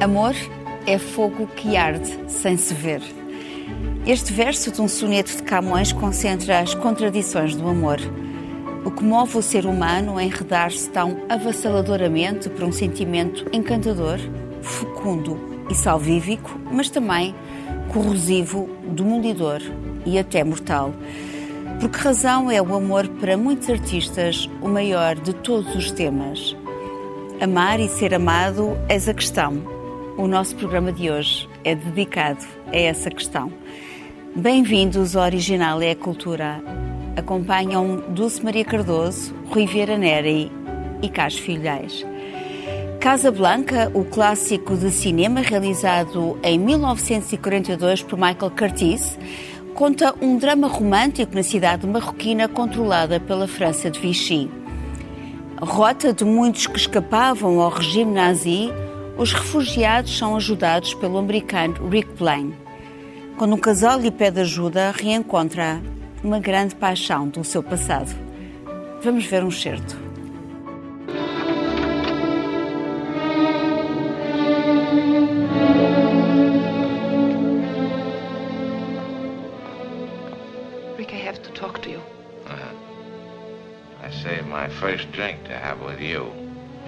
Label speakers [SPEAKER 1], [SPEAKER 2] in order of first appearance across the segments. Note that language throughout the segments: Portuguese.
[SPEAKER 1] Amor é fogo que arde sem se ver. Este verso de um soneto de Camões concentra as contradições do amor. O que move o ser humano a enredar-se tão avassaladoramente por um sentimento encantador, fecundo e salvífico, mas também corrosivo, demolidor e até mortal. Por que razão é o amor para muitos artistas o maior de todos os temas? Amar e ser amado és a questão o nosso programa de hoje é dedicado a essa questão. Bem-vindos ao Original é a Cultura. Acompanham Dulce Maria Cardoso, Rui Vieira Neri e Carlos Filhais. Casa Blanca, o clássico de cinema realizado em 1942 por Michael Curtiz, conta um drama romântico na cidade marroquina controlada pela França de Vichy. Rota de muitos que escapavam ao regime nazi, os refugiados são ajudados pelo americano Rick Blaine. Quando um casal lhe pede ajuda, reencontra uma grande paixão do seu passado. Vamos ver um certo.
[SPEAKER 2] Rick, I have to talk to you.
[SPEAKER 3] Uh, I saved my first drink to have with you.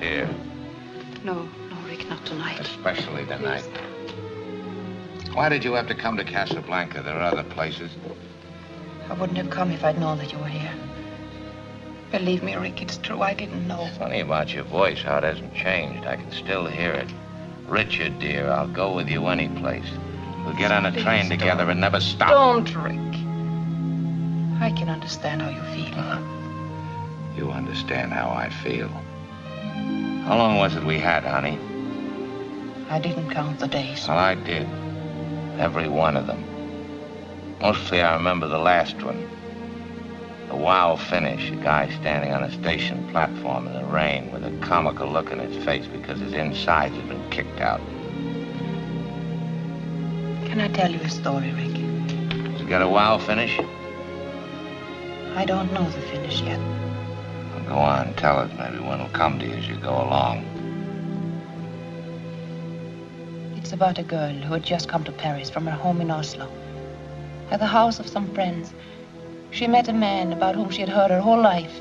[SPEAKER 3] Here.
[SPEAKER 2] No, not tonight.
[SPEAKER 3] Especially tonight. Please. Why did you have to come to Casablanca? There are other places.
[SPEAKER 2] I wouldn't have come if I'd known that you were here. Believe me, Rick, it's true. I didn't know.
[SPEAKER 3] funny about your voice, how it hasn't changed. I can still hear it. Richard, dear, I'll go with you any place. We'll get on a Please train together and never stop.
[SPEAKER 2] Don't, Rick. I can understand how you feel. Uh -huh.
[SPEAKER 3] You understand how I feel. How long was it we had, honey?
[SPEAKER 2] I didn't count the days.
[SPEAKER 3] Well, I did. Every one of them. Mostly I remember the last one. The wow finish, a guy standing on a station platform in the rain with a comical look on his face because his insides had been kicked out.
[SPEAKER 2] Can I tell you a story, Rick?
[SPEAKER 3] Has it got a wow finish?
[SPEAKER 2] I don't know the finish yet.
[SPEAKER 3] Well, go on, tell us. Maybe one will come to you as you go along.
[SPEAKER 2] About a girl who had just come to Paris from her home in Oslo. At the house of some friends, she met a man about whom she had heard her whole life,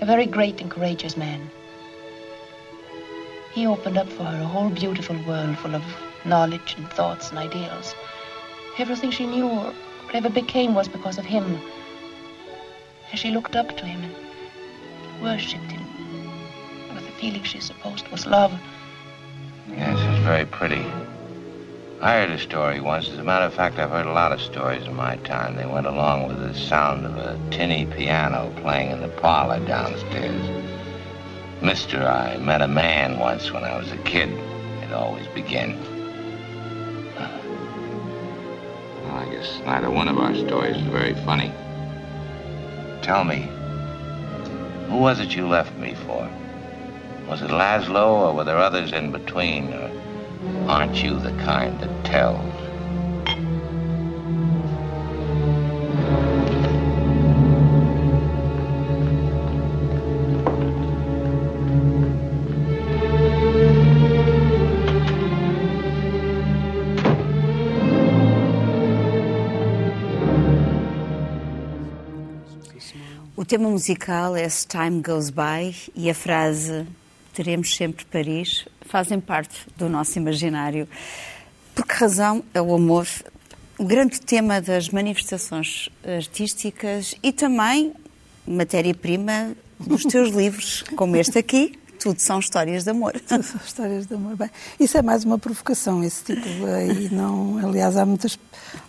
[SPEAKER 2] a very great and courageous man. He opened up for her a whole beautiful world full of knowledge and thoughts and ideals. Everything she knew or ever became was because of him. And she looked up to him and worshipped him with the feeling she supposed was love.
[SPEAKER 3] Yes, it's very pretty. I heard a story once. As a matter of fact, I've heard a lot of stories in my time. They went along with the sound of a tinny piano playing in the parlor downstairs. Mister, I met a man once when I was a kid. It always begin. Well, I guess neither one of our stories is very funny. Tell me, who was it you left me for? Was it Laszlo, or were there others in between? Or Aren't you the kind that tells?
[SPEAKER 1] O tema musical é As Time Goes By e a frase Teremos sempre Paris fazem parte do nosso imaginário. Por que razão é o amor o grande tema das manifestações artísticas e também matéria-prima dos teus livros, como este aqui, tudo são histórias de amor.
[SPEAKER 4] Tudo são histórias de amor. Bem, isso é mais uma provocação, esse tipo. E não, aliás, há muitas,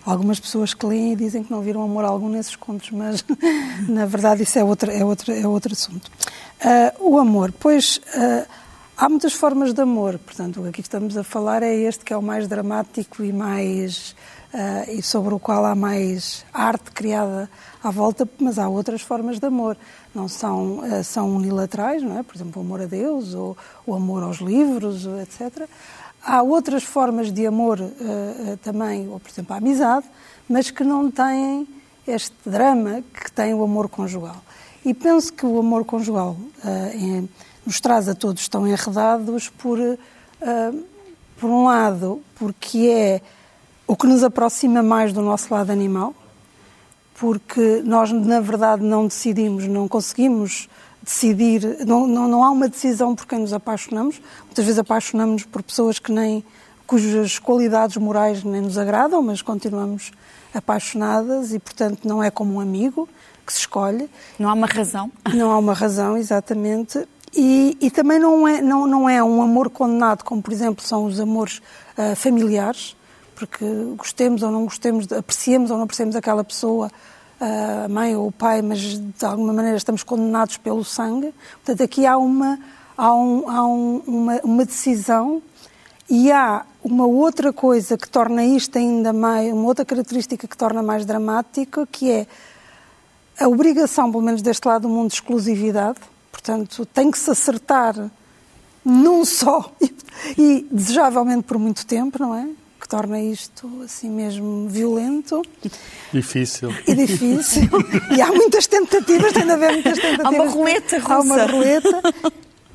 [SPEAKER 4] algumas pessoas que leem e dizem que não viram amor algum nesses contos, mas na verdade isso é outro, é outro, é outro assunto. Uh, o amor, pois. Uh, há muitas formas de amor, portanto, o que aqui estamos a falar é este que é o mais dramático e mais uh, e sobre o qual há mais arte criada à volta, mas há outras formas de amor. Não são, uh, são unilaterais, não é? Por exemplo, o amor a Deus ou o amor aos livros, etc. Há outras formas de amor uh, também, ou por exemplo a amizade, mas que não têm este drama que tem o amor conjugal. E penso que o amor conjugal é, nos traz a todos tão enredados por, por um lado, porque é o que nos aproxima mais do nosso lado animal, porque nós, na verdade, não decidimos, não conseguimos decidir, não, não, não há uma decisão por quem nos apaixonamos. Muitas vezes apaixonamos-nos por pessoas que nem, cujas qualidades morais nem nos agradam, mas continuamos apaixonadas e, portanto, não é como um amigo que se escolhe.
[SPEAKER 1] Não há uma razão.
[SPEAKER 4] Não há uma razão, exatamente. E, e também não é, não, não é um amor condenado, como, por exemplo, são os amores uh, familiares, porque gostemos ou não gostemos, apreciemos ou não apreciemos aquela pessoa, a mãe ou o pai, mas de alguma maneira estamos condenados pelo sangue. Portanto, aqui há uma, há, um, há um, uma, uma, decisão e há uma outra coisa que torna isto ainda mais, uma outra característica que torna mais dramático, que é a obrigação, pelo menos deste lado do mundo, de exclusividade. Portanto, tem que se acertar num só e desejavelmente por muito tempo, não é? que torna isto assim mesmo violento.
[SPEAKER 5] Difícil.
[SPEAKER 4] E difícil. e há muitas tentativas, tem de haver muitas tentativas. Há
[SPEAKER 1] uma roleta russa.
[SPEAKER 4] Há uma roleta.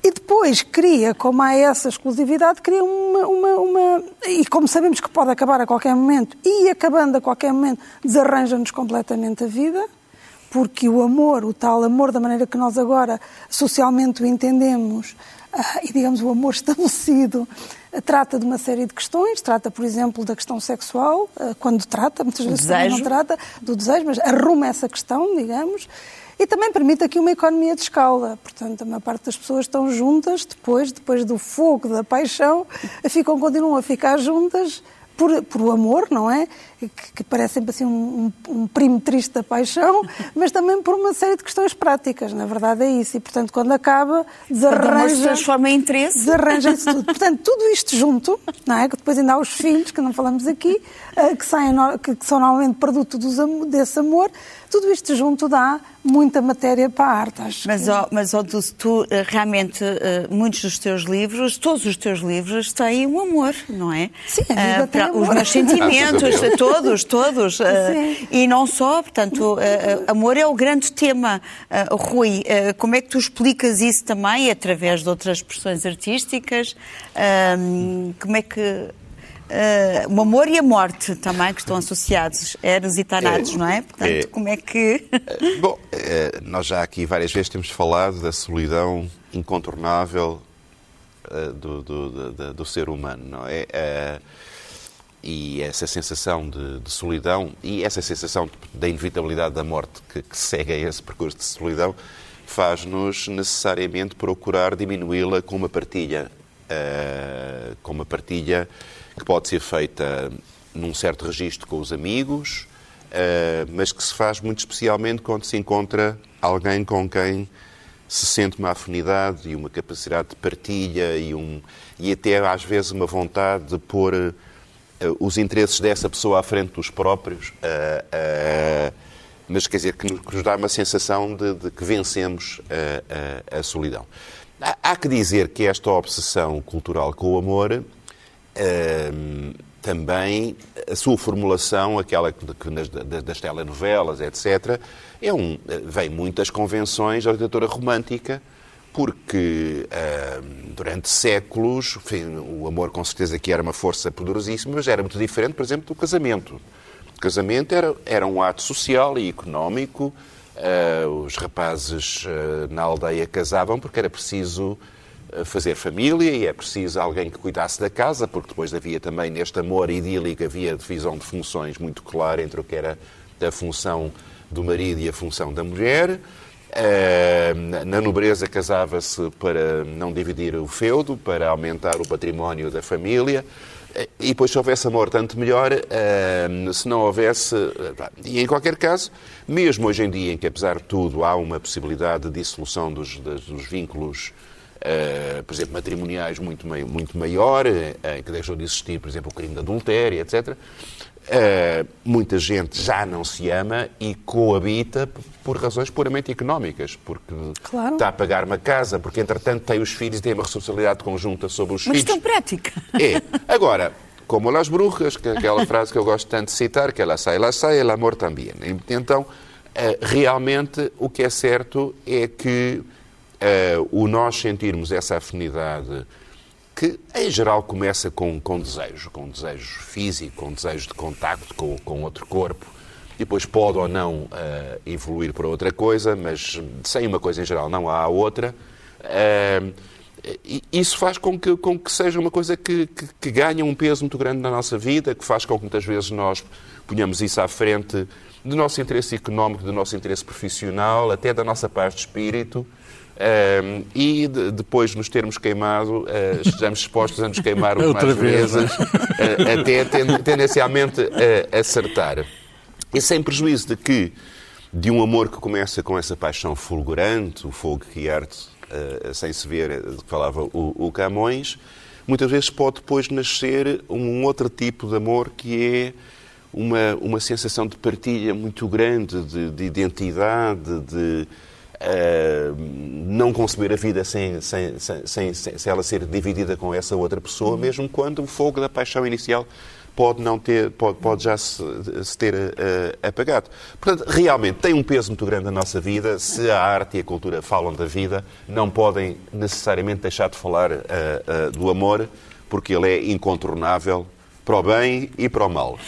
[SPEAKER 4] E depois cria, como há essa exclusividade, cria uma, uma, uma, E como sabemos que pode acabar a qualquer momento, e acabando a qualquer momento, desarranja-nos completamente a vida, porque o amor, o tal amor da maneira que nós agora socialmente o entendemos, uh, e digamos o amor estabelecido, trata de uma série de questões, trata, por exemplo, da questão sexual, eh, quando trata, muitas vezes também não trata do desejo, mas arruma essa questão, digamos, e também permite aqui uma economia de escala. Portanto, a maior parte das pessoas estão juntas depois, depois do fogo, da paixão, ficam, continuam a ficar juntas por, por o amor, não é? Que, que parece sempre assim um, um, um, primo triste da paixão, mas também por uma série de questões práticas, na verdade é isso. E, portanto, quando acaba, desarranja... se
[SPEAKER 1] transforma em interesse.
[SPEAKER 4] Desarranja isso tudo. Portanto, tudo isto junto, não é? Que depois ainda há os filhos, que não falamos aqui, eh, que, saem, que são normalmente produto dos, desse amor, tudo isto junto dá muita matéria para a arte, acho.
[SPEAKER 1] Mas,
[SPEAKER 4] que...
[SPEAKER 1] oh, mas oh, tu, tu, eh, realmente, uh, muitos dos teus livros, todos os teus livros têm um amor, não é?
[SPEAKER 4] Sim, a vida uh, tem amor.
[SPEAKER 1] Os meus sentimentos, todos, todos. Uh, e não só, portanto, amor é o grande tema. Rui, como é que tu explicas isso também, através de outras expressões artísticas? como é que uh, o amor e a morte também, que estão associados, Eros e Tanatos, é, não é? Portanto, é, como é que.
[SPEAKER 6] Eh, bom, é, nós já aqui várias vezes temos falado da solidão incontornável uh, do, do, do, do, ser humano, não é? E essa sensação de, de, solidão e essa sensação da inevitabilidade da morte que, que segue a esse percurso de solidão faz-nos necessariamente procurar diminuí-la com uma partilha. Uh, com uma partilha que pode ser feita num certo registro com os amigos, uh, mas que se faz muito especialmente quando se encontra alguém com quem se sente uma afinidade e uma capacidade de partilha e, um, e até às vezes uma vontade de pôr os interesses dessa pessoa à frente dos próprios, uh, mas quer dizer, que nos, dá uma sensação de, de que vencemos a solidão. Há, há que dizer que esta obsessão cultural com o amor também a sua formulação, aquela que nas, das telenovelas, etc., é um, vem muitas convenções da literatura romântica, porque durante séculos, enfim, o amor com certeza que era uma força poderosíssima, mas era muito diferente, por exemplo, do casamento. O casamento era, era um ato social e económico, uh, os rapazes uh, na aldeia casavam porque era preciso fazer família e é preciso alguém que cuidasse da casa, porque depois havia também neste amor idílico, havia divisão de funções muito clara entre o que era a função do marido e a função da mulher. Eh, na nobreza casava-se para não dividir o feudo, para aumentar o património da família. Eh, E depois, se houvesse amor, tanto melhor. eh, Se não houvesse. E em qualquer caso, mesmo hoje em dia, em que apesar de tudo há uma possibilidade de dissolução dos, dos vínculos, eh, por exemplo, matrimoniais muito, muito maior, em que deixou de existir, por exemplo, o crime de adultério, etc. eh, muita gente já não se ama e coabita por razões puramente económicas, porque
[SPEAKER 4] Claro.
[SPEAKER 6] está a pagar uma casa, porque entretanto tem os filhos e tem uma responsabilidade conjunta sobre os
[SPEAKER 1] Mas
[SPEAKER 6] filhos.
[SPEAKER 1] tão prática.
[SPEAKER 6] É. Agora, como las brujas, que é aquela frase que eu gosto tanto de citar, que ela sai, ela sai, el amor também. Então, eh, realmente, o que é certo é que eh, o nós sentirmos essa afinidade, que em geral começa com, com desejo, com desejo físico, com desejo de contacto com, com outro corpo, depois pode ou não eh, evoluir para outra coisa, mas sem uma coisa em geral não há outra. E isso faz com que, com que seja uma coisa que, que, que ganha um peso muito grande na nossa vida, que faz com que muitas vezes nós ponhamos isso à frente do nosso interesse económico, do nosso interesse profissional, até da nossa paz de espírito. Eh, e de- depois de nos termos queimado, eh, estejamos dispostos a nos queimar mais
[SPEAKER 5] vez,
[SPEAKER 6] vezes, eh, até ten- tendencialmente a acertar. E sem prejuízo de que, de um amor que começa com essa paixão fulgurante, o fogo que arde eh, sem se ver, de que falava o, o Camões, muitas vezes pode depois nascer um outro tipo de amor que é uma, uma sensação de partilha muito grande, de, de identidade, de eh, não conceber a vida sem, sem, sem, sem, ela ser dividida com essa outra pessoa, mesmo quando o fogo da paixão inicial pode não ter, pode, pode já se, se ter eh, apagado. Portanto, realmente tem um peso muito grande na nossa vida. Se a arte e a cultura falam da vida, não podem necessariamente deixar de falar eh, do amor, porque ele é incontornável para o bem e para o mal.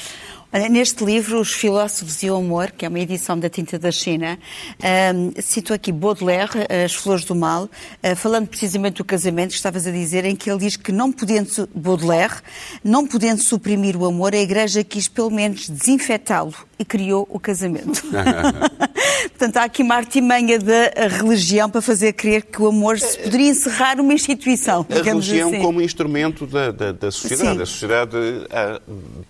[SPEAKER 1] Neste livro, Os Filósofos e o Amor, que é uma edição da Tinta da China, ahm, cito aqui Baudelaire, As Flores do Mal, ah, falando precisamente do casamento, que estavas a dizer, em que ele diz que não podendo, Baudelaire, não podendo suprimir o amor, a Igreja quis pelo menos desinfetá-lo e criou o casamento. Portanto, há aqui uma artimanha da religião para fazer crer que o amor se poderia encerrar uma instituição,
[SPEAKER 6] A religião
[SPEAKER 1] assim.
[SPEAKER 6] como instrumento da, da, da sociedade.
[SPEAKER 1] Sim.
[SPEAKER 6] A sociedade ah,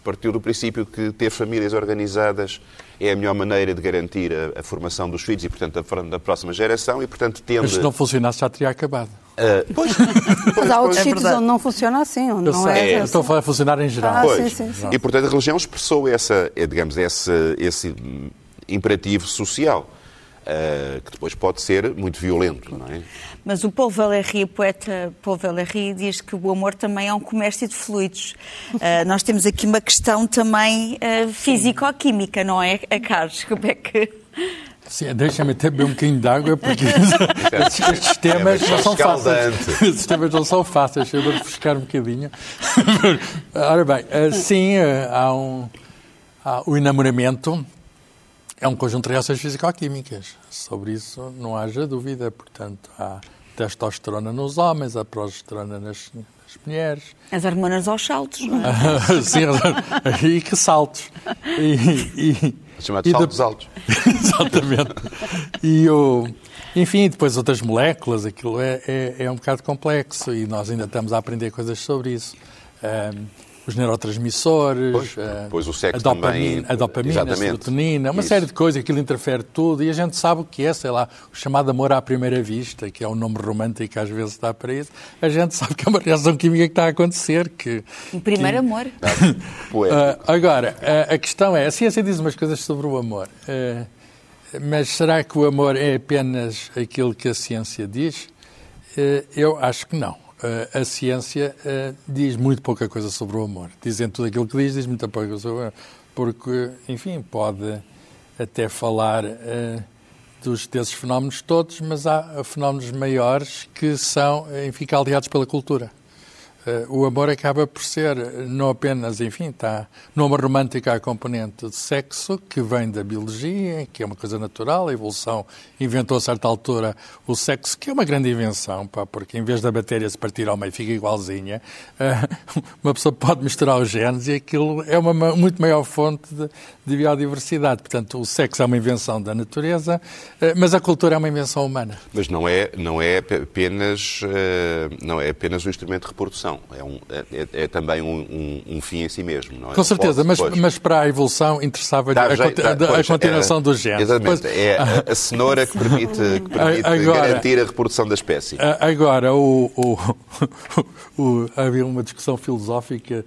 [SPEAKER 6] partiu do princípio que ter famílias organizadas é a melhor maneira de garantir a, a formação dos filhos e, portanto, a, da próxima geração e, portanto, tende...
[SPEAKER 5] Mas se não funcionasse já teria acabado.
[SPEAKER 6] Ah, pois,
[SPEAKER 4] Mas há outros
[SPEAKER 1] É
[SPEAKER 4] sítios onde não funciona assim, onde
[SPEAKER 5] Eu
[SPEAKER 4] não
[SPEAKER 5] sei,
[SPEAKER 4] é.
[SPEAKER 5] eu estou a falar funcionar em geral.
[SPEAKER 4] Ah,
[SPEAKER 6] Pois.
[SPEAKER 4] sim, sim, sim.
[SPEAKER 6] E, portanto, a religião expressou essa, eh, digamos, esse, esse imperativo social, eh, que depois pode ser muito violento, não é?
[SPEAKER 1] Mas o Paul Valéry, o poeta Paul Valéry, diz que o amor também é um comércio de fluidos. Ah, nós temos aqui uma questão também ah, físico-química, não é, a Carlos? Como é que...
[SPEAKER 5] Sim, Deixa-me até beber um bocadinho de água, porque estes, estes temas
[SPEAKER 6] É, mas
[SPEAKER 5] não são fáceis. Estes temas não são fáceis, eu vou refrescar um bocadinho. Ora bem, sim, há um. há- o enamoramento é um conjunto de reações físico-químicas. Sobre isso não haja dúvida. Portanto, há testosterona nos homens, há progesterona nas, nas mulheres.
[SPEAKER 1] As hormonas aos saltos, não é?
[SPEAKER 5] Sim, e que saltos. E, e,
[SPEAKER 6] Chamado
[SPEAKER 5] e
[SPEAKER 6] saltos
[SPEAKER 5] de-
[SPEAKER 6] altos.
[SPEAKER 5] Exatamente. E o, enfim, depois outras moléculas, aquilo é, é, é um bocado complexo e nós ainda estamos a aprender coisas sobre isso. Ahm, os neurotransmissores,
[SPEAKER 6] Pois,
[SPEAKER 5] ah,
[SPEAKER 6] pois o sexo
[SPEAKER 5] a dopamina,
[SPEAKER 6] também,
[SPEAKER 5] a, dopamina a serotonina, uma
[SPEAKER 6] Isso.
[SPEAKER 5] série de coisas, aquilo interfere tudo e a gente sabe o que é, sei lá, o chamado amor à primeira vista, que é um nome romântico que às vezes dá para isso, a gente sabe que é uma reação química que está a acontecer, que,
[SPEAKER 1] O primeiro amor.
[SPEAKER 6] Poético.
[SPEAKER 5] ah, agora, a, a questão é, a ciência diz umas coisas sobre o amor, ah, mas será que o amor é apenas aquilo que a ciência diz? Ah, eu acho que não. Ah, a ciência ah, diz muito pouca coisa sobre o amor. Dizem tudo aquilo que diz, diz muita pouca coisa sobre o amor. Porque, enfim, pode até falar ah, dos, desses fenómenos todos, mas há fenómenos maiores que são, enfim, caldeados pela cultura. Uh, o amor acaba por ser não apenas, enfim, está romântico há a componente de sexo que vem da biologia, que é uma coisa natural, a evolução inventou a certa altura o sexo, que é uma grande invenção, pá, porque em vez da bactéria se partir ao meio fica igualzinha, uh, uma pessoa pode misturar os genes e aquilo é uma muito maior fonte de, de biodiversidade. Portanto, o sexo é uma invenção da natureza, mas a cultura é uma invenção humana.
[SPEAKER 6] Mas não é, não é apenas, não é apenas um instrumento de reprodução é, um, é, é também um, um, um, fim em si mesmo, não é?
[SPEAKER 5] Com certeza, mas, mas para a evolução interessava-lhe a, a, a, continuação
[SPEAKER 6] é,
[SPEAKER 5] dos genes.
[SPEAKER 6] Exatamente, Depois, é a, a, cenoura que permite, que permite agora, garantir a reprodução da espécie.
[SPEAKER 5] Agora, o, o, o, havia uma discussão filosófica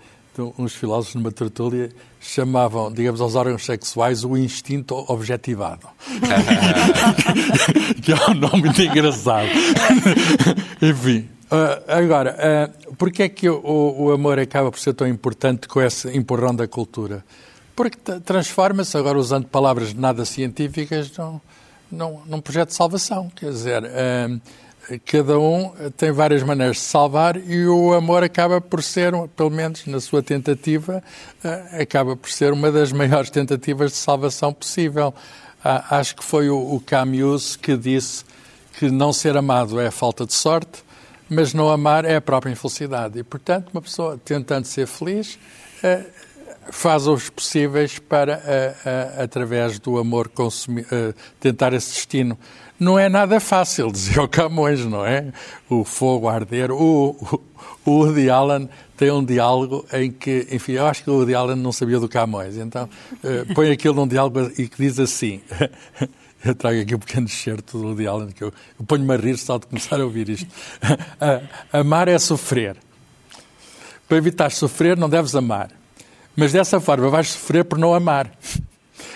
[SPEAKER 5] uns filósofos numa tertúlia chamavam, digamos, aos órgãos sexuais o instinto objetivado. que é um nome muito engraçado. Enfim, Uh, agora, uh, porquê é que o, o, amor acaba por ser tão importante com esse empurrão da cultura? Porque transforma-se, agora usando palavras nada científicas, num, num, num projeto de salvação. Quer dizer, uh, cada um tem várias maneiras de salvar e o amor acaba por ser, pelo menos na sua tentativa, uh, acaba por ser uma das maiores tentativas de salvação possível. Uh, acho que foi o Camus que disse que não ser amado é falta de sorte, mas não amar é a própria infelicidade. E, portanto, uma pessoa tentando ser feliz eh, faz os possíveis para, eh, eh, através do amor, consumir, tentar esse destino. Não é nada fácil, dizia o Camões, não é? O fogo arder. O, o, o Woody Allen tem um diálogo em que, enfim, eu acho que o Allen não sabia do Camões, então põe aquilo num diálogo e que diz assim. Eu trago aqui um pequeno excerto do Woody Allen, que eu, eu ponho-me a rir só de começar a ouvir isto. amar é sofrer. Para evitar sofrer, não deves amar. Mas dessa forma vais sofrer por não amar.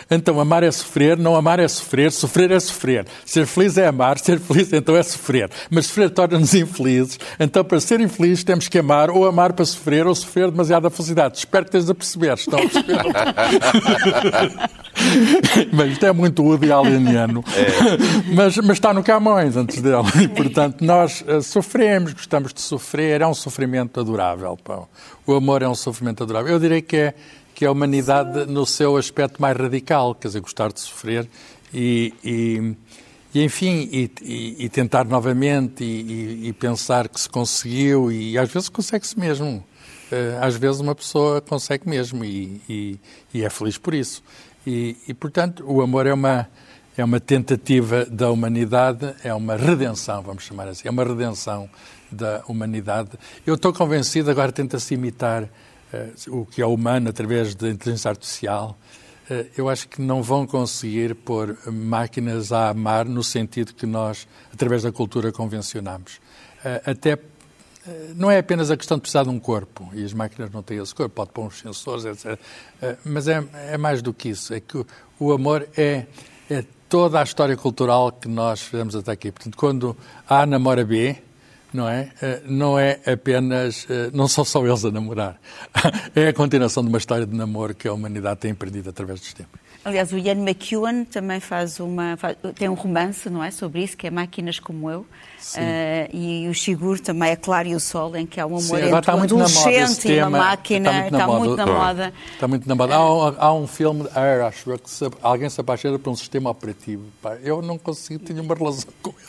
[SPEAKER 5] Então, amar é sofrer, não amar é sofrer, sofrer é sofrer. Ser feliz é amar, ser feliz então é sofrer. Mas sofrer torna-nos infelizes. Então, para ser infeliz, temos que amar, ou amar para sofrer, ou sofrer demasiada felicidade. Espero que estejas a perceber. Estão a perceber? Mas isto é muito Woody Alleniano. É. Mas, mas está no Camões antes dele. E, portanto, nós uh, sofremos, gostamos de sofrer. É um sofrimento adorável. Pão. O amor é um sofrimento adorável. Eu direi que é que é a humanidade no seu aspecto mais radical, quer dizer, gostar de sofrer e, e, e enfim, e, e, tentar novamente e, pensar que se conseguiu e às vezes consegue-se mesmo. Eh, às vezes uma pessoa consegue mesmo e, é feliz por isso. E, portanto, o amor é uma, é uma tentativa da humanidade, é uma redenção, vamos chamar assim, é uma redenção da humanidade. Eu estou convencido, agora tenta-se imitar o que é humano através da inteligência artificial, eh, eu acho que não vão conseguir pôr máquinas a amar no sentido que nós, através da cultura, convencionamos. Eh, até não é apenas a questão de precisar de um corpo, e as máquinas não têm esse corpo, pode pôr uns sensores, etc. Mas é, é mais do que isso, é que o amor é, é toda a história cultural que nós fizemos até aqui. Portanto, quando A namora B, não é? Eh, não é apenas, eh, não são só eles a namorar. É a continuação de uma história de namoro que a humanidade tem perdido através dos tempos.
[SPEAKER 1] Aliás, o Ian McEwan também faz uma, faz, tem um romance, não é, sobre isso, que é Máquinas como Eu. Uh, e o Shigur também, a Clara e o Sol, em que há um amor Sim, entre um adolescente e uma máquina. Está muito na, está moda. Muito na moda.
[SPEAKER 5] Está muito na moda. Há, um, há um filme de Air, acho que se, alguém se apaixona por um sistema operativo. Pá, eu não consigo ter uma relação com ele.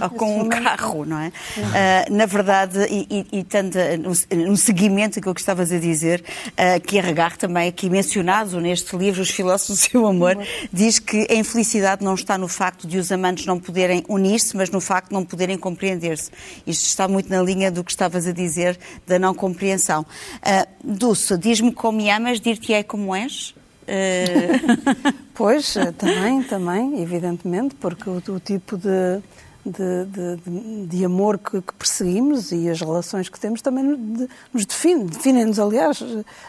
[SPEAKER 1] É, Ou com um carro, não é? Uh, na verdade, e, e, e tanto um, um seguimento que eu gostavas a dizer, uh, que Arregar também aqui mencionado neste livro, Os Filósofos e o Amor, diz que a infelicidade não está no facto de os amantes não poderem poderem unir-se, mas no facto de não poderem compreender-se. Isto está muito na linha do que estavas a dizer da não compreensão. Uh, Dulce, diz-me como me amas, dir-te-ei como és?
[SPEAKER 4] Uh... pois, também, também, evidentemente, porque o, o tipo de, de, de, de, amor que, que, perseguimos e as relações que temos também nos definem, definem-nos, aliás,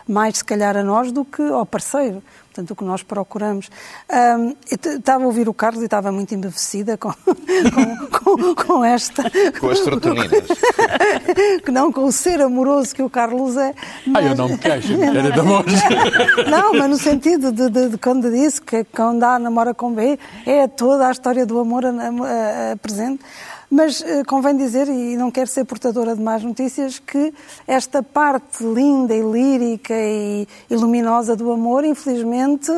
[SPEAKER 4] mais se calhar a nós do que ao parceiro portanto, o que nós procuramos. Um, estava a ouvir o Carlos e estava muito embevecida com, com, com, com esta.
[SPEAKER 6] Com as trotoninas.
[SPEAKER 4] não, com o ser amoroso que o Carlos é.
[SPEAKER 5] Mas... Ah, eu não me queixo, era de amor.
[SPEAKER 4] não, mas no sentido de, de, de, quando disse que quando A namora com B, é toda a história do amor a, a, a presente. Mas eh, convém dizer, e não quero ser portadora de más notícias, que esta parte linda e lírica e, luminosa do amor, infelizmente,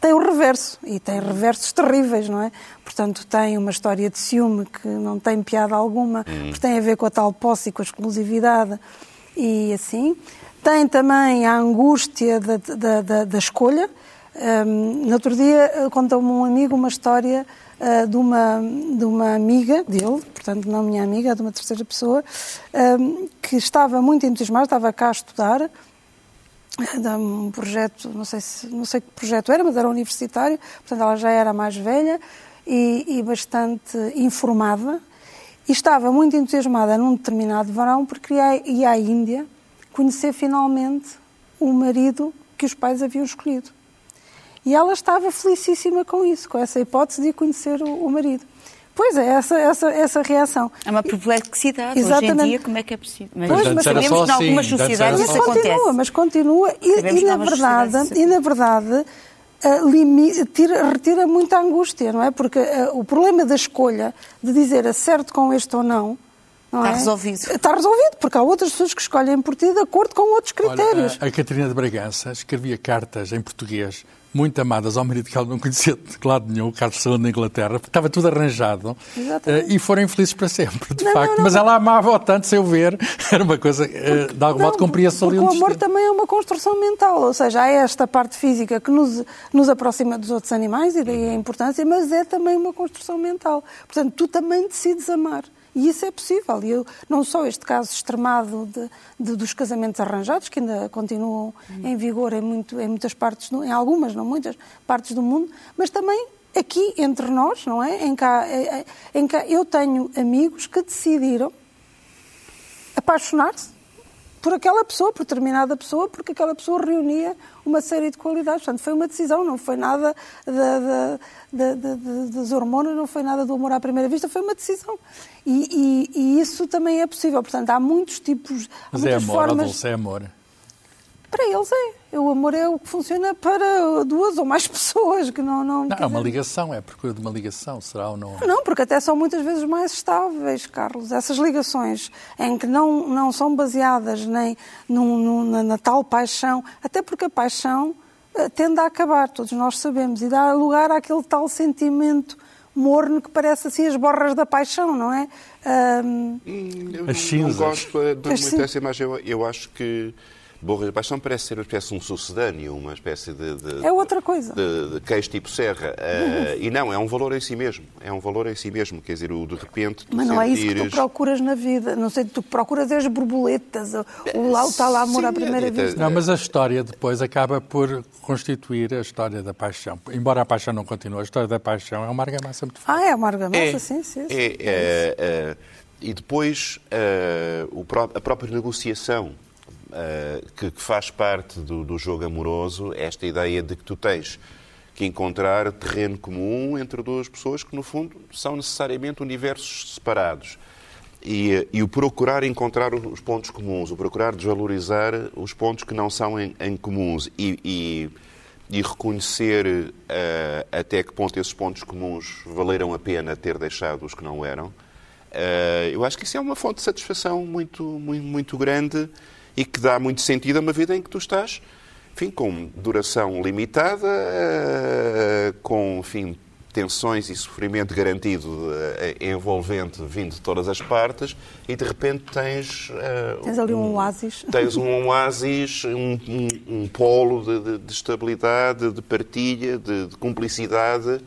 [SPEAKER 4] tem o reverso, e tem reversos terríveis, não é? Portanto, tem uma história de ciúme que não tem piada alguma, porque tem a ver com a tal posse e com a exclusividade e assim. Tem também a angústia da, da, da, da escolha. Um, no outro dia eh, contou-me um amigo uma história uh, de, uma, de uma amiga dele, portanto não minha amiga, de uma terceira pessoa, um, que estava muito entusiasmada, estava cá a estudar, de um projeto, não sei, se, não sei que projeto era, mas era universitário, portanto ela já era mais velha e, e bastante informada, e estava muito entusiasmada num determinado verão porque ia, ia à Índia conhecer finalmente o marido que os pais haviam escolhido. E ela estava felicíssima com isso, com essa hipótese de conhecer o, o marido. Pois é, essa, essa, essa reação.
[SPEAKER 1] É uma perplexidade.
[SPEAKER 4] Exatamente.
[SPEAKER 1] Hoje em dia, como é que é possível? Mas,
[SPEAKER 4] Pois,
[SPEAKER 5] Mas
[SPEAKER 1] sabemos que em algumas
[SPEAKER 5] assim, era
[SPEAKER 1] sociedades isso
[SPEAKER 5] assim.
[SPEAKER 4] continua,
[SPEAKER 1] acontece.
[SPEAKER 4] mas continua e, e na verdade, e na verdade ah, limi- tira- retira muita angústia, não é? Porque ah, o problema da escolha de dizer acerto com este ou não, não
[SPEAKER 1] Está
[SPEAKER 4] é?
[SPEAKER 1] resolvido.
[SPEAKER 4] Está resolvido, porque há outras pessoas que escolhem por ti de acordo com outros critérios.
[SPEAKER 5] Olha, a, a Catarina de Bragança escrevia cartas em português muito amadas ao marido que ela não conhecia de lado nenhum, o Carlos II da Inglaterra, porque estava tudo arranjado
[SPEAKER 4] Exatamente.
[SPEAKER 5] eh, e foram infelizes para sempre, de
[SPEAKER 4] Não,
[SPEAKER 5] facto.
[SPEAKER 4] não, não.
[SPEAKER 5] Mas ela amava-o tanto, sem o ver, era uma coisa, eh, de algum modo ali
[SPEAKER 4] porque o amor também é uma construção mental, ou seja, há esta parte física que nos, nos aproxima dos outros animais, e daí a importância, mas é também uma construção mental. Portanto, tu também decides amar. E isso é possível. E eu, não só este caso extremado de, de- dos casamentos arranjados, que ainda continuam em vigor em, muito, em muitas partes, em algumas, não muitas, partes do mundo, mas também aqui entre nós, não é? Em cá, eh, eh, em cá eu tenho amigos que decidiram apaixonar-se por aquela pessoa, por determinada pessoa, porque aquela pessoa reunia uma série de qualidades. Portanto, foi uma decisão, não foi nada da- da- da- da- da- das hormonas, não foi nada do amor à primeira vista, foi uma decisão. E, e- e isso também é possível. Portanto, há muitos tipos, há
[SPEAKER 5] Mas é
[SPEAKER 4] muitas
[SPEAKER 5] amor,
[SPEAKER 4] formas.
[SPEAKER 5] Adolfo, é amor.
[SPEAKER 4] Para eles é. O amor é o que funciona para duas ou mais pessoas, que não... Não,
[SPEAKER 5] Não, é uma
[SPEAKER 4] dizer-
[SPEAKER 5] ligação, é a procura de uma ligação, será ou não?
[SPEAKER 4] Não, porque até são muitas vezes mais estáveis, Carlos. Essas ligações em que não, não são baseadas nem num- num- na, na tal paixão, até porque a paixão eh, tende a acabar, todos nós sabemos, e dá lugar àquele tal sentimento morno que parece assim as borras da paixão, não é? Ahm,
[SPEAKER 6] Eu
[SPEAKER 5] As
[SPEAKER 6] não,
[SPEAKER 5] cinzas.
[SPEAKER 6] não gosto de muito dessa imagem. Eu, eu acho que Borra de Paixão parece ser uma espécie de um sucedâneo, uma espécie de, de-
[SPEAKER 4] É outra coisa.
[SPEAKER 6] de, de queijo tipo serra. Eh, e não, é um valor em si mesmo. É um valor em si mesmo. Quer dizer, o de repente tu
[SPEAKER 4] mas não é isso que tu
[SPEAKER 6] sentires-
[SPEAKER 4] procuras na vida. Não sei, tu procuras é as borboletas, o, o lá o tal amor à primeira
[SPEAKER 6] é-
[SPEAKER 4] vista.
[SPEAKER 5] Não, mas a história depois acaba por constituir a história da paixão. Embora a paixão não continue, a história da paixão é uma argamassa muito forte.
[SPEAKER 4] Ah, é uma argamassa,
[SPEAKER 6] É,
[SPEAKER 4] sim, sim. sim.
[SPEAKER 6] é, é, é, e depois é, o pró- a própria negociação é, que, que faz parte do, do jogo amoroso, esta ideia de que tu tens que encontrar terreno comum entre duas pessoas que, no fundo, são necessariamente universos separados. E, e o procurar encontrar os pontos comuns, o procurar desvalorizar os pontos que não são em, em comuns e, e- e reconhecer eh, até que ponto esses pontos comuns valeram a pena ter deixado os que não eram, eh, eu acho que isso é uma fonte de satisfação muito, muito, muito grande e que dá muito sentido a uma vida em que tu estás, enfim, com duração limitada, eh, com, enfim, tensões e sofrimento garantido eh, envolvente vindo de todas as partes e de repente tens eh,
[SPEAKER 4] Tens ali um oásis.
[SPEAKER 6] tens um oásis, um, um- um polo de, de- de estabilidade, de partilha, de, de cumplicidade,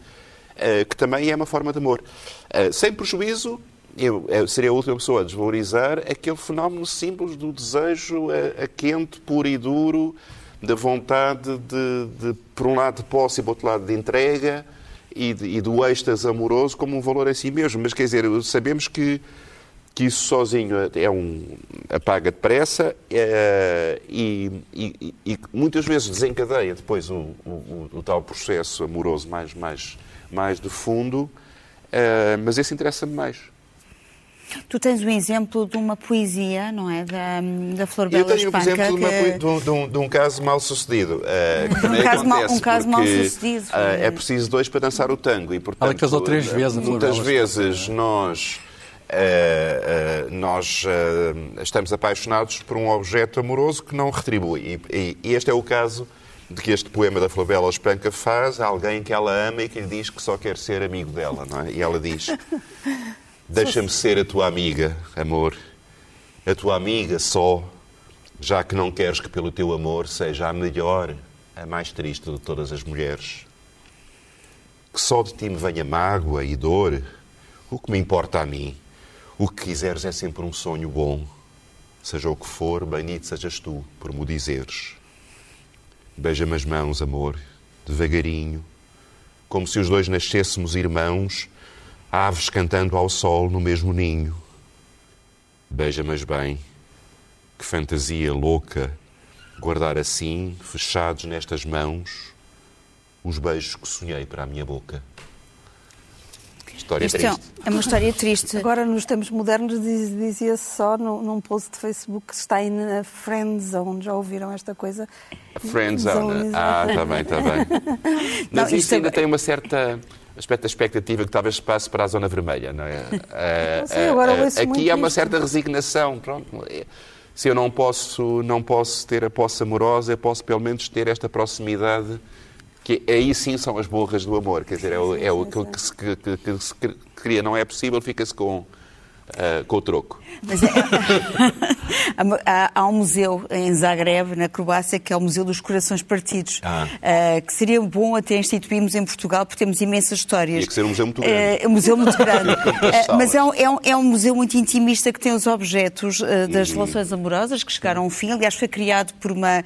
[SPEAKER 6] eh, que também é uma forma de amor. Eh, sem prejuízo, eu, eu seria a última pessoa a desvalorizar aquele fenómeno simples do desejo a, a quente, puro e duro, da vontade de, de, por um lado, de posse e, por outro lado, de entrega e, de- e do êxtase amoroso como um valor em si mesmo. Mas, quer dizer, sabemos que que isso sozinho é um apaga depressa eh, e, e- e muitas vezes desencadeia depois o, o- o- tal processo amoroso mais, mais, mais de fundo, eh, mas esse interessa-me mais.
[SPEAKER 1] Tu tens o exemplo de uma poesia, não é? Da, da Flor
[SPEAKER 6] Eu
[SPEAKER 1] Bela
[SPEAKER 6] tenho, por
[SPEAKER 1] Espanca.
[SPEAKER 6] exemplo, de, uma
[SPEAKER 1] que-
[SPEAKER 6] de um, de um- de um caso mal sucedido. eh, que também
[SPEAKER 1] caso mal- um caso
[SPEAKER 6] porque,
[SPEAKER 1] mal-sucedido.
[SPEAKER 6] eh, é preciso dois para dançar o tango. E, portanto,
[SPEAKER 5] Ela casou três vezes, a Flor
[SPEAKER 6] Muitas
[SPEAKER 5] Bela
[SPEAKER 6] vezes nós Uh, uh, nós uh, estamos apaixonados por um objeto amoroso que não retribui. E, e, e, este é o caso de que este poema da Flavela Espanca faz a alguém que ela ama e que lhe diz que só quer ser amigo dela. Não é? E ela diz: Deixa-me ser a tua amiga, amor. A tua amiga só, já que não queres que pelo teu amor seja a melhor, a mais triste de todas as mulheres. Que só de ti me venha mágoa e dor. O que me importa a mim? O que quiseres é sempre um sonho bom. Seja o que for, bendito sejas tu, por me dizeres. Beija-me as mãos, amor, devagarinho, como se os dois nascêssemos irmãos, aves cantando ao sol no mesmo ninho. Beija-me bem, que fantasia louca guardar assim, fechados nestas mãos, os beijos que sonhei para a minha boca. História
[SPEAKER 1] Isto
[SPEAKER 6] triste.
[SPEAKER 1] É uma história triste.
[SPEAKER 4] Agora, nos tempos modernos, dizia-se só no, num post de Facebook que está aí na Friend Zone. Já ouviram esta coisa?
[SPEAKER 6] Friend Zone. Ah, está bem, está bem. Mas
[SPEAKER 1] Não,
[SPEAKER 6] isto
[SPEAKER 1] isto é-
[SPEAKER 6] ainda tem uma certa aspecto da expectativa que talvez se passe para a zona vermelha, não é?
[SPEAKER 4] Sim, agora
[SPEAKER 6] ah,
[SPEAKER 4] ouço muito
[SPEAKER 6] aqui há uma certa resignação, pronto. Se eu não posso, não posso ter a posse amorosa, eu posso pelo menos ter esta proximidade que aí sim são as borras do amor, quer dizer, é o, é o aquilo que se, que, que- que se cria, não é possível, fica-se com, ah, com o troco.
[SPEAKER 1] Mas é- há, há um museu em Zagreb, na Croácia, que é o Museu dos Corações Partidos,
[SPEAKER 6] Ah.
[SPEAKER 1] eh, que seria bom até instituirmos em Portugal, porque temos imensas histórias.
[SPEAKER 6] Tinha que ser um museu muito grande.
[SPEAKER 1] Eh, um museu muito grande.
[SPEAKER 6] Salas.
[SPEAKER 1] mas é um, é, um, é um museu muito intimista que tem os objetos eh,
[SPEAKER 6] Uhum.
[SPEAKER 1] das relações amorosas que chegaram ao fim. Aliás, foi criado por, uma,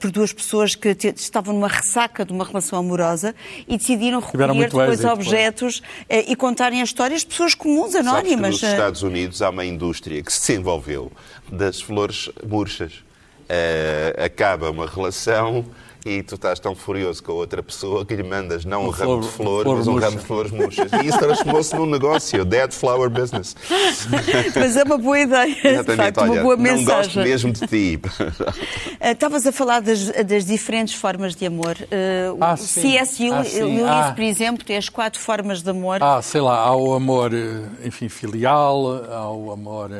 [SPEAKER 1] por duas pessoas que te- estavam numa ressaca de uma relação amorosa e decidiram recolher depois
[SPEAKER 5] êxito,
[SPEAKER 1] objetos e contarem as histórias de pessoas comuns,
[SPEAKER 6] Sabes que
[SPEAKER 1] anónimas.
[SPEAKER 6] Estados Unidos há uma indústria que se desenvolveu das flores murchas. Eh, acaba uma relação e tu estás tão furioso com a outra pessoa que lhe mandas não um
[SPEAKER 5] Uma
[SPEAKER 6] ramo de
[SPEAKER 5] flor-
[SPEAKER 6] flores,
[SPEAKER 5] flor
[SPEAKER 6] mas um
[SPEAKER 5] murcha.
[SPEAKER 6] ramo de flores murchas. E isso transformou-se num negócio, Dead Flower Business.
[SPEAKER 1] Mas é uma boa ideia, de
[SPEAKER 6] Exatamente,
[SPEAKER 1] facto, uma
[SPEAKER 6] olha,
[SPEAKER 1] boa
[SPEAKER 6] não gosto
[SPEAKER 1] mensagem.
[SPEAKER 6] mesmo de ti.
[SPEAKER 1] Ah, Estavas a falar das, das diferentes formas de amor. Ah, o
[SPEAKER 5] Ah, sim.
[SPEAKER 1] C.S.
[SPEAKER 5] Ah,
[SPEAKER 1] Lewis,
[SPEAKER 5] Ah.
[SPEAKER 1] por exemplo, tem as quatro formas de amor.
[SPEAKER 5] Ah, sei lá, há o amor, eh, enfim, filial, há o amor.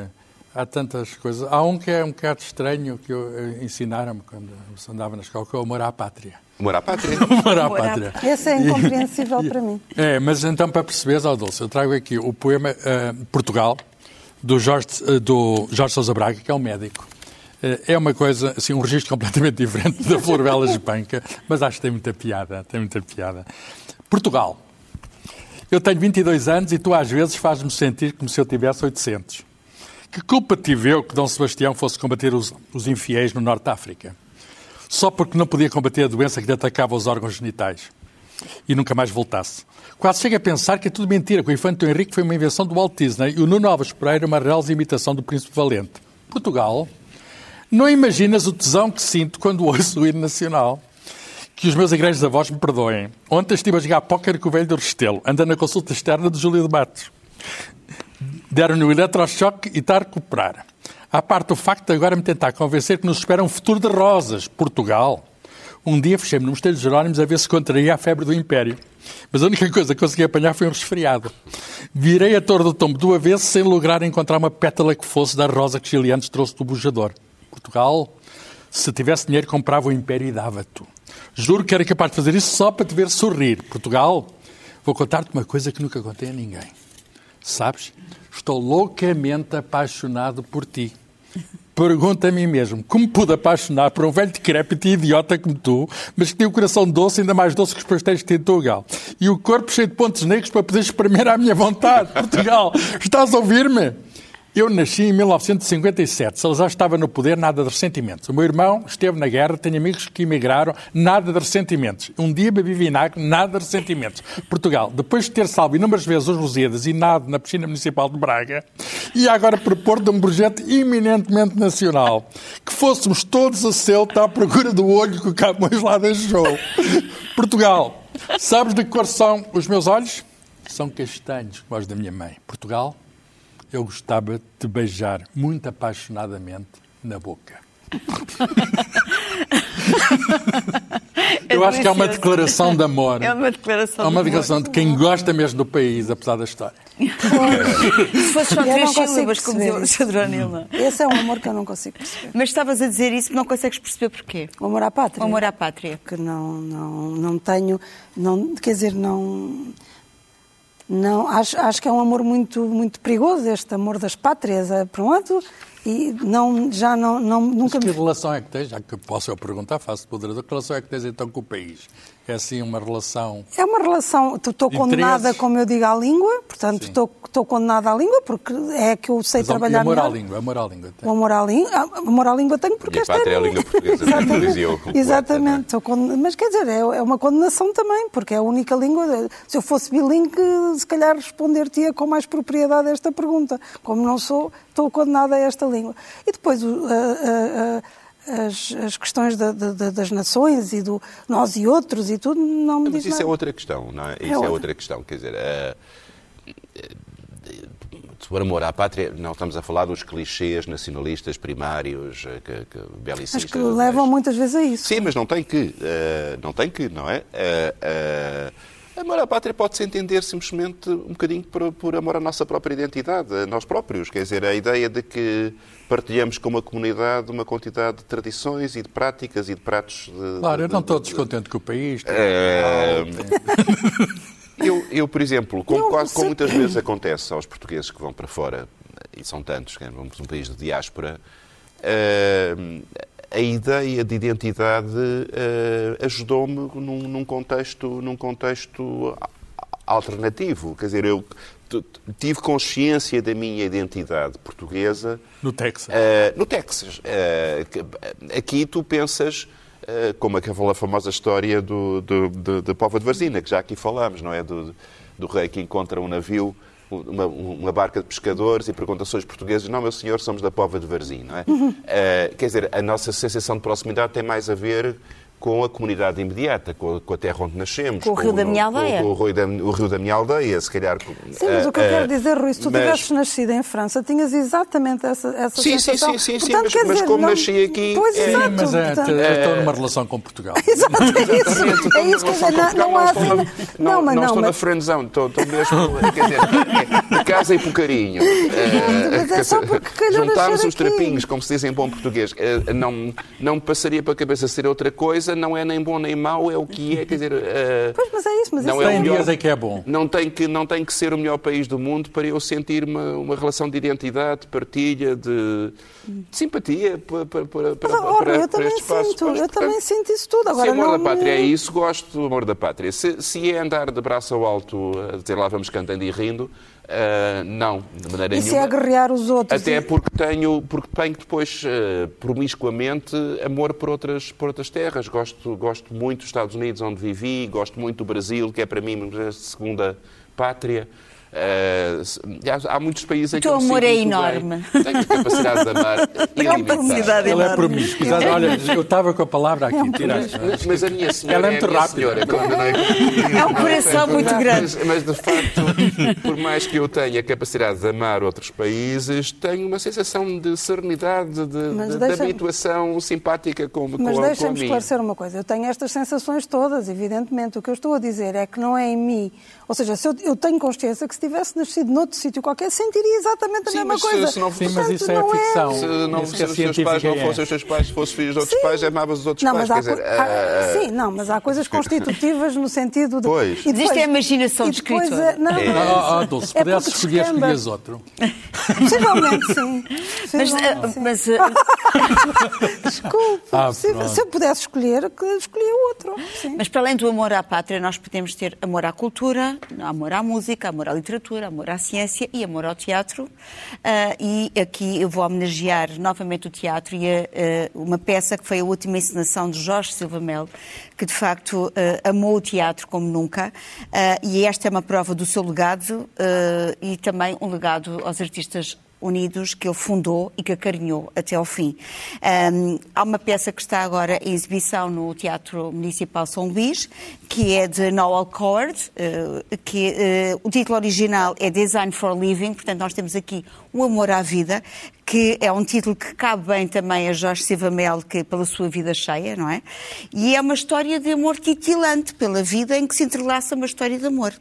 [SPEAKER 5] Há tantas coisas. Há um que é um bocado estranho que eu, eh, ensinaram-me quando eu andava na escola, que é o amor à pátria.
[SPEAKER 6] Amor à pátria.
[SPEAKER 5] Amor à pátria.
[SPEAKER 4] Esse é incompreensível para mim.
[SPEAKER 5] É, mas então para perceberes, Dulce, eu trago aqui o poema eh, Portugal, do Jorge, eh, do Jorge Sousa Braga, que é um médico. Eh, é uma coisa, assim, um registro completamente diferente da Flor Bela Espanca, mas acho que tem muita piada, tem muita piada. Portugal. Eu tenho 22 anos e tu às vezes fazes-me sentir como se eu tivesse 800. Que culpa tive eu que Dom Sebastião fosse combater os, os infiéis no Norte de África? Só porque não podia combater a doença que lhe atacava os órgãos genitais e nunca mais voltasse. Quase chega a pensar que é tudo mentira, que o Infante Henrique foi uma invenção do Walt Disney e o Nuno Alves Pereira uma real imitação do Príncipe Valente. Portugal, não imaginas o tesão que sinto quando ouço o hino nacional. Que os meus igrejas avós me perdoem. Ontem estive a jogar póquer com o velho do Restelo, anda na consulta externa do Júlio de Matos. Deram-lhe o eletrochoque e está a recuperar. À parte o facto de agora me tentar convencer que nos espera um futuro de rosas. Portugal. Um dia fechei-me no Mosteiro de Jerónimos a ver se contraía a febre do Império. Mas a única coisa que consegui apanhar foi um resfriado. Virei a Torre do Tombo do avesso sem lograr encontrar uma pétala que fosse da rosa que Giliantes trouxe do bujador. Portugal, se tivesse dinheiro, comprava o Império e dava-te. Juro que era capaz de fazer isso só para te ver sorrir. Portugal, vou contar-te uma coisa que nunca contei a ninguém. Sabes? Estou loucamente apaixonado por ti. Pergunto a mim mesmo, como pude apaixonar por um velho decrépito e idiota como tu, mas que tem o coração doce, ainda mais doce que os pastéis em Portugal, e o corpo cheio de pontos negros para poder espremer à minha vontade. Portugal, estás a ouvir-me? Eu nasci em 1957. Salazar estava no poder, nada de ressentimentos. O meu irmão esteve na guerra, tenho amigos que emigraram, nada de ressentimentos. Um dia bebi vinagre, nada de ressentimentos. Portugal, depois de ter salvo inúmeras vezes os Lusíadas e nado na piscina municipal de Braga, ia agora propor-te um projeto eminentemente nacional. Que fôssemos todos a Celta à procura do olho que o Camões lá deixou. Portugal, sabes de que cor são os meus olhos? São castanhos, como os da minha mãe. Portugal, eu gostava de te beijar muito apaixonadamente na boca. Eu acho que é uma declaração de amor.
[SPEAKER 1] É uma declaração
[SPEAKER 5] É uma
[SPEAKER 1] de
[SPEAKER 5] declaração de quem gosta mesmo do país, apesar da história.
[SPEAKER 1] Se fosse só
[SPEAKER 4] Eu não
[SPEAKER 1] três
[SPEAKER 4] consigo
[SPEAKER 1] sílabas, como dizia o
[SPEAKER 4] perceber
[SPEAKER 1] Alexandre.
[SPEAKER 4] Esse é um amor que eu não consigo perceber.
[SPEAKER 1] Mas estavas a dizer isso, não consegues perceber porquê.
[SPEAKER 4] O amor à pátria.
[SPEAKER 1] O amor à pátria.
[SPEAKER 4] Que não, não, não tenho, não, quer dizer, não, não acho, acho que é um amor muito, muito perigoso, este amor das pátrias, eh, por um lado, e não, já não, não nunca
[SPEAKER 5] Mas que
[SPEAKER 4] me...
[SPEAKER 5] relação é que tens? Já que posso eu perguntar, faço moderador, que relação é que tens então com o país? É assim uma relação.
[SPEAKER 4] É uma relação, estou
[SPEAKER 5] De
[SPEAKER 4] condenada, como eu digo, à língua, portanto estou condenada à língua, porque é a que eu sei
[SPEAKER 5] Mas,
[SPEAKER 4] trabalhar
[SPEAKER 5] amor à
[SPEAKER 4] melhor.
[SPEAKER 5] língua, amor à língua.
[SPEAKER 4] O amor à língua, ah, amor à língua tenho porque
[SPEAKER 6] Minha
[SPEAKER 4] esta
[SPEAKER 6] pátria é a
[SPEAKER 4] minha.
[SPEAKER 6] língua portuguesa, é?
[SPEAKER 4] Exatamente.
[SPEAKER 6] Dizia o poeta,
[SPEAKER 4] Exatamente. Con- Mas quer dizer, é é uma condenação também, porque é a única língua. Se eu fosse bilingue, se calhar responder-te com mais propriedade a esta pergunta. Como não sou, estou condenada a esta língua. E depois o- a- a- a- as, as questões da- da- da- das nações e do nós e outros e tudo, não me
[SPEAKER 6] Mas
[SPEAKER 4] diz
[SPEAKER 6] isso é
[SPEAKER 4] nada.
[SPEAKER 6] outra questão, não é? Isso é
[SPEAKER 4] outra.
[SPEAKER 6] outra questão. Quer dizer, por amor à pátria, não estamos a falar dos clichês nacionalistas primários, eh, que, que, belicistas.
[SPEAKER 4] Que levam
[SPEAKER 6] mas-
[SPEAKER 4] muitas vezes a isso.
[SPEAKER 6] Sim, mas não tem que. eh, não tem que, não é? Eh, eh, amor à pátria pode-se entender simplesmente um bocadinho por, por amor à nossa própria identidade, a nós próprios. Quer dizer, a ideia de que partilhamos com uma comunidade uma quantidade de tradições e de práticas e de pratos de.
[SPEAKER 5] Claro, eu
[SPEAKER 6] de-
[SPEAKER 5] não estou
[SPEAKER 6] de-
[SPEAKER 5] descontente com o país.
[SPEAKER 6] Eh, eu, eu, por exemplo, como
[SPEAKER 4] Não,
[SPEAKER 6] quase
[SPEAKER 4] você-
[SPEAKER 6] como muitas vezes acontece aos portugueses que vão para fora, e são tantos, que vamos um país de diáspora, eh, a ideia de identidade eh, ajudou-me num, num contexto, num contexto alternativo. Quer dizer, eu tive consciência da minha identidade portuguesa
[SPEAKER 5] No Texas.
[SPEAKER 6] Uh, no Texas. Uh, aqui tu pensas, uh, como aquela famosa história do, do, do, da Pova de Varzina, que já aqui falámos, não é? Do, do rei que encontra um navio, uma, uma barca de pescadores e pergunta se sois portugueses. Não, meu senhor, somos da Pova de Varzim, não é? Uh, quer dizer, a nossa sensação de proximidade tem mais a ver com a comunidade imediata, com a, com a terra onde nascemos.
[SPEAKER 1] Com o rio da minha
[SPEAKER 6] com-
[SPEAKER 1] aldeia.
[SPEAKER 6] Com, o, rio da, o rio da minha aldeia, se calhar. com-
[SPEAKER 4] Sim, mas o que eu
[SPEAKER 6] uh,
[SPEAKER 4] quero
[SPEAKER 6] uh,
[SPEAKER 4] dizer, Rui, se tu
[SPEAKER 6] mas-
[SPEAKER 4] tivesses nascido em França, tinhas exatamente essa, essa
[SPEAKER 6] Sim, sim,
[SPEAKER 4] sensação.
[SPEAKER 6] sim, sim, sim,
[SPEAKER 4] Portanto,
[SPEAKER 6] mas-
[SPEAKER 4] quer
[SPEAKER 6] mas
[SPEAKER 4] dizer,
[SPEAKER 6] como
[SPEAKER 4] não-
[SPEAKER 6] nasci aqui,
[SPEAKER 4] Pois,
[SPEAKER 6] é-
[SPEAKER 4] exato.
[SPEAKER 5] Mas é,
[SPEAKER 4] portanto-
[SPEAKER 5] eu estou numa relação com Portugal.
[SPEAKER 4] Exato, é isso. É isso, quer dizer, não, não há assim... Não, mas
[SPEAKER 6] não
[SPEAKER 4] não,
[SPEAKER 6] estou na
[SPEAKER 4] mas...
[SPEAKER 6] friend zone, estou, estou mesmo, quer dizer, é, de casa e por carinho.
[SPEAKER 4] mas é só porque calhou
[SPEAKER 6] Juntámos os trapinhos, como se diz em bom português. Eh, Não, não me passaria para a cabeça ser outra coisa, não é nem bom nem mau, é o que é, quer dizer... eh,
[SPEAKER 4] Pois, mas é isso, mas
[SPEAKER 6] não
[SPEAKER 4] isso
[SPEAKER 6] é
[SPEAKER 5] Tem
[SPEAKER 6] o melhor-
[SPEAKER 5] dias em que é bom.
[SPEAKER 6] Não tem que, não tem que ser o melhor país do mundo para eu sentir uma, uma relação de identidade, de partilha, de, de simpatia para, para, para, para,
[SPEAKER 4] Mas, oh,
[SPEAKER 6] para,
[SPEAKER 4] eu também
[SPEAKER 6] espaço.
[SPEAKER 4] sinto, eu
[SPEAKER 6] portanto,
[SPEAKER 4] também sinto isso tudo. Agora,
[SPEAKER 6] se amor
[SPEAKER 4] não
[SPEAKER 6] da pátria é isso, gosto do amor da pátria. Se, se é andar de braço ao alto, a dizer lá vamos cantando e rindo, ah, não, de maneira
[SPEAKER 4] Isso é
[SPEAKER 6] nenhuma.
[SPEAKER 4] aguerrear os outros.
[SPEAKER 6] Até
[SPEAKER 4] E-
[SPEAKER 6] porque tenho, porque tenho depois, eh, promiscuamente, amor por outras, por outras terras. Gosto, gosto muito dos Estados Unidos, onde vivi, gosto muito do Brasil, que é para mim a segunda pátria. Se- há, há muitos países em
[SPEAKER 1] O
[SPEAKER 6] que
[SPEAKER 1] teu
[SPEAKER 6] eu me
[SPEAKER 1] amor é enorme.
[SPEAKER 6] bem. Tenho capacidade de amar
[SPEAKER 5] Ele é
[SPEAKER 1] enorme.
[SPEAKER 5] promíscuo. Exato, Olha, eu estava com a palavra aqui. Tiraste.
[SPEAKER 6] Mas, mas a minha senhora
[SPEAKER 5] Ela é
[SPEAKER 6] é,
[SPEAKER 5] muito
[SPEAKER 6] a
[SPEAKER 5] rápida.
[SPEAKER 6] é-
[SPEAKER 1] É um coração muito grande.
[SPEAKER 6] Mas, mas, de facto, por mais que eu tenha a capacidade de amar outros países, tenho uma sensação de serenidade, de,
[SPEAKER 4] Mas
[SPEAKER 6] de, de habituação simpática com, com,
[SPEAKER 4] Mas
[SPEAKER 6] com a
[SPEAKER 4] deixa-me esclarecer uma coisa. Eu tenho estas sensações todas, evidentemente. O que eu estou a dizer é que não é em mim. Ou seja, se eu, eu tenho consciência que se tivesse nascido noutro sítio qualquer, sentiria exatamente a
[SPEAKER 6] Sim,
[SPEAKER 4] mesma
[SPEAKER 6] mas
[SPEAKER 4] coisa.
[SPEAKER 6] se não-
[SPEAKER 5] Sim, mas
[SPEAKER 4] Portanto,
[SPEAKER 5] isso é
[SPEAKER 4] não
[SPEAKER 5] ficção.
[SPEAKER 6] Se, não,
[SPEAKER 5] Isso
[SPEAKER 6] se
[SPEAKER 5] é
[SPEAKER 6] os teus pais não
[SPEAKER 5] é.
[SPEAKER 6] fossem os teus pais, se fossem filhos de outros
[SPEAKER 4] Sim.
[SPEAKER 6] pais, amavas os outros
[SPEAKER 4] Não,
[SPEAKER 6] pais.
[SPEAKER 4] mas
[SPEAKER 6] Quer
[SPEAKER 4] há,
[SPEAKER 6] dizer,
[SPEAKER 4] há-
[SPEAKER 6] ah,
[SPEAKER 4] sim, não, mas há coisas constitutivas no sentido de.
[SPEAKER 6] Pois.
[SPEAKER 4] E depois-
[SPEAKER 1] Isto é a imaginação
[SPEAKER 4] e depois
[SPEAKER 1] escritor.
[SPEAKER 4] é- não,
[SPEAKER 6] É.
[SPEAKER 4] não,
[SPEAKER 5] Dulce, se
[SPEAKER 4] é
[SPEAKER 5] pudesse
[SPEAKER 4] porque
[SPEAKER 5] escolher, escolhias outro.
[SPEAKER 4] Possivelmente sim.
[SPEAKER 1] Mas,
[SPEAKER 4] sim.
[SPEAKER 1] mas, ah,
[SPEAKER 4] Desculpe,
[SPEAKER 5] Ah,
[SPEAKER 4] se, eu pudesse escolher, escolhia outro. Sim.
[SPEAKER 1] mas para além do amor à pátria, nós podemos ter amor à cultura, amor à música, amor à literatura, amor à ciência e amor ao teatro. Ah, e aqui eu vou homenagear novamente o teatro e a- a- uma peça que foi a última encenação de Jorge Silva Melo, que de facto ah, amou o teatro como nunca. E esta é uma prova do seu legado e também um legado aos artistas Unidos que ele fundou e que acarinhou até ao fim. Ahm, há uma peça que está agora em exibição no Teatro Municipal São Luís, que é de Noel Coward, eh, que eh, o título original é Design for Living, portanto nós temos aqui um amor à vida que é um título que cabe bem também a Jorge Sivamel, que pela sua vida cheia, não é? E é uma história de amor titilante pela vida em que se entrelaça uma história de amor.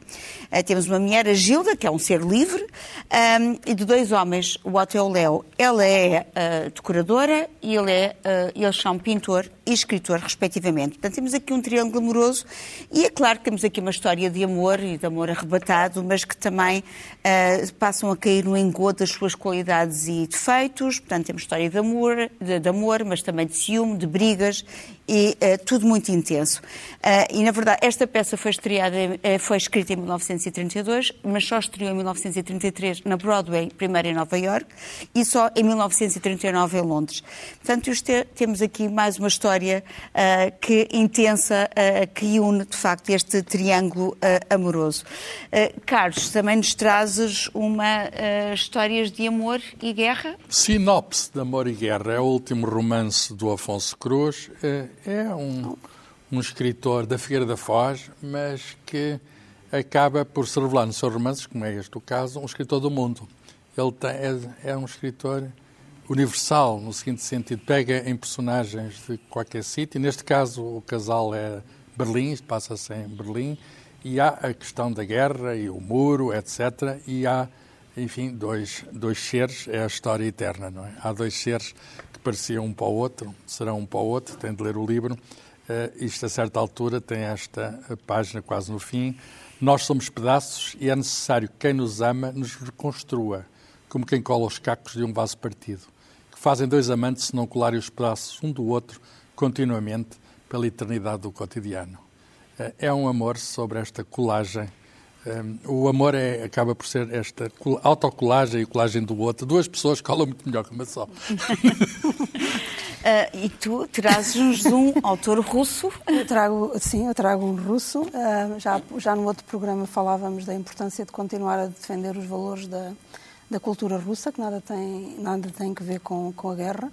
[SPEAKER 1] Uh, temos uma mulher, a Gilda, que é um ser livre, um, e de dois homens, o Otto e o Léo. Ela é uh, decoradora e ele é, uh, eles são pintor e escritor, respectivamente. Portanto, temos aqui um triângulo amoroso e é claro que temos aqui uma história de amor e de amor arrebatado, mas que também uh, passam a cair no engodo das suas qualidades e defeitos. Portanto, temos história de amor, de, de amor mas também de ciúme, de brigas e uh, tudo muito intenso. Uh, e, na verdade, esta peça foi, estreada, uh, foi escrita em 1932, mas só estreou em 1933 na Broadway, primeiro em Nova York, e só em 1939 em Londres. Portanto, é, temos aqui mais uma história que intensa, que une, de facto, este triângulo amoroso. Carlos, também nos trazes uma histórias de amor e guerra?
[SPEAKER 5] Sinopse de Amor e Guerra é o último romance do Afonso Cruz é um, um escritor da Figueira da Foz, mas que acaba por se revelar nos seus romances, como é este o caso, um escritor do mundo. Ele tem, é, é, um escritor universal, no seguinte sentido, pega em personagens de qualquer sítio, neste caso o casal é Berlim, passa-se em Berlim, e há a questão da guerra e o muro, etc., e há, enfim, dois, dois seres, é a história eterna, não é? Há dois seres pareciam um para o outro, serão um para o outro, tem de ler o livro. Uh, isto, a certa altura, tem esta página quase no fim. Nós somos pedaços e é necessário que quem nos ama nos reconstrua, como quem cola os cacos de um vaso partido. Que fazem dois amantes se não colarem os pedaços um do outro continuamente pela eternidade do cotidiano. Uh, é um amor sobre esta colagem um, o amor é, acaba por ser esta autocolagem e colagem do outro. Duas pessoas colam muito melhor que uma só.
[SPEAKER 1] Uh, e tu trazes-nos um autor russo?
[SPEAKER 4] Eu trago, sim, eu trago um russo. Uh, já, já no outro programa falávamos da importância de continuar a defender os valores da, da cultura russa, que nada tem, nada tem que ver com, com a guerra.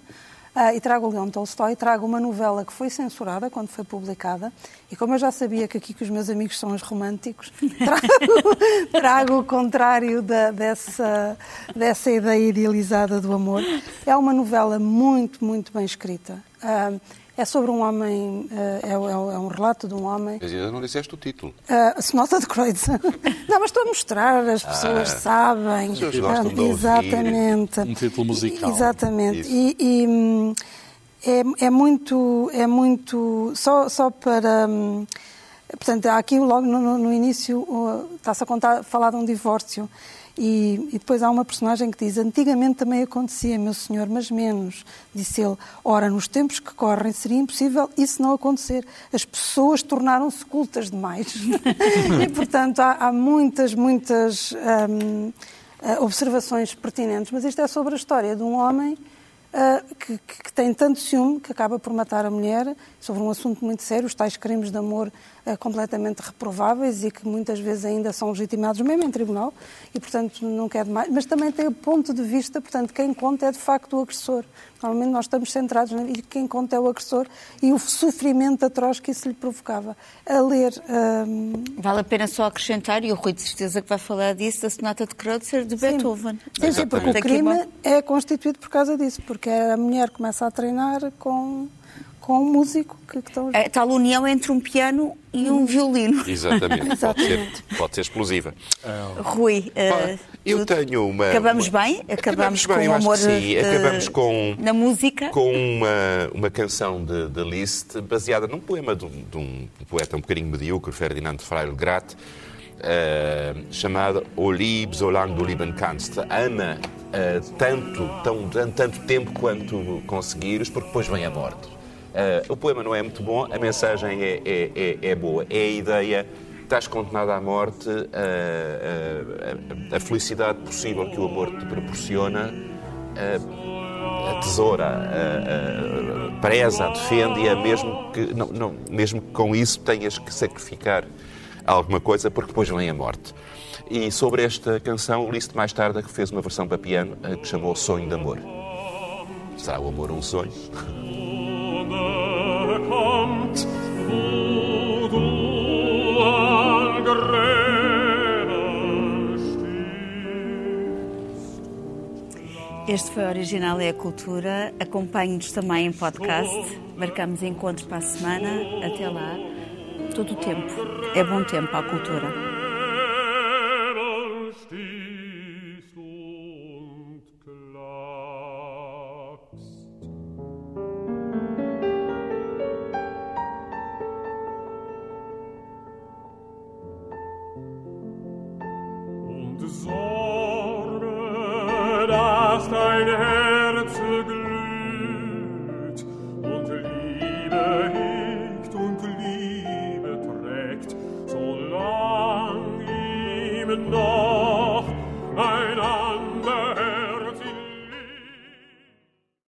[SPEAKER 4] Uh, e trago o Leão Tolstói, trago uma novela que foi censurada quando foi publicada, e como eu já sabia que aqui que os meus amigos são os românticos, trago, trago o contrário da, dessa, dessa ideia idealizada do amor. É uma novela muito, muito bem escrita. Uh, é sobre um homem, eh, é, é, é, um relato de um homem.
[SPEAKER 6] Mas ainda não disseste o título.
[SPEAKER 4] Uh, a Sonata de Kreutz. não, mas estou a mostrar, as pessoas ah, sabem. As
[SPEAKER 6] pessoas gostam de
[SPEAKER 4] Exatamente.
[SPEAKER 5] Um título musical.
[SPEAKER 4] Exatamente. E, e hum, é, é, muito, é muito, só, só para... Hum, portanto, aqui logo no, no início está-se a contar, falar de um divórcio. E, e, depois há uma personagem que diz: Antigamente também acontecia, meu senhor, mas menos. Disse ele: Ora, nos tempos que correm seria impossível isso não acontecer. As pessoas tornaram-se cultas demais. e, portanto, há, há muitas, muitas hum, eh, observações pertinentes. Mas isto é sobre a história de um homem uh, que, que, tem tanto ciúme que acaba por matar a mulher sobre um assunto muito sério, os tais crimes de amor uh, completamente reprováveis e que muitas vezes ainda são legitimados mesmo em tribunal e, portanto, não quer mais. Mas também tem o ponto de vista, portanto, quem conta é de facto o agressor. Normalmente nós estamos centrados e quem conta é o agressor e o sofrimento atroz que isso lhe provocava. A ler. Um...
[SPEAKER 1] Vale a pena só acrescentar, e o Rui de certeza que vai falar disso, da Sonata de Kreutzer de Beethoven.
[SPEAKER 4] Sim, sim, porque o crime é constituído por causa disso, porque a mulher começa a treinar com com um músico que, que estão...
[SPEAKER 1] A tal união entre um piano e um violino.
[SPEAKER 6] Exatamente, Pode, ser, pode ser explosiva.
[SPEAKER 1] Rui, uh,
[SPEAKER 6] eu tenho uma...
[SPEAKER 1] Acabamos bem? Acabamos, acabamos bem, com amor
[SPEAKER 6] sim. Acabamos com...
[SPEAKER 1] Na música?
[SPEAKER 6] Com uma, uma canção de, de Liszt baseada num poema de um, de um poeta um bocadinho medíocre, Ferdinand Freire Grat, Uh, chamada O lieb solange du lieben kannst. Ama uh, tanto, tão, tanto tempo quanto conseguires, porque depois vem a morte. Uh, o poema não é muito bom, a mensagem é, é, é, é boa. É a ideia, estás condenado à morte, uh, a felicidade possível que o amor te proporciona, a tesoura, preza, defende-a, mesmo que, não, não, mesmo que com isso tenhas que sacrificar alguma coisa, porque depois vem a morte. E sobre esta canção, Liszt mais tarde fez uma versão para piano que chamou Sonho de Amor. Será o amor um sonho?
[SPEAKER 1] Este foi Original é a Cultura. Acompanhe-nos também em podcast. Marcamos encontros para a semana. Até lá. Todo o tempo. É bom tempo à cultura.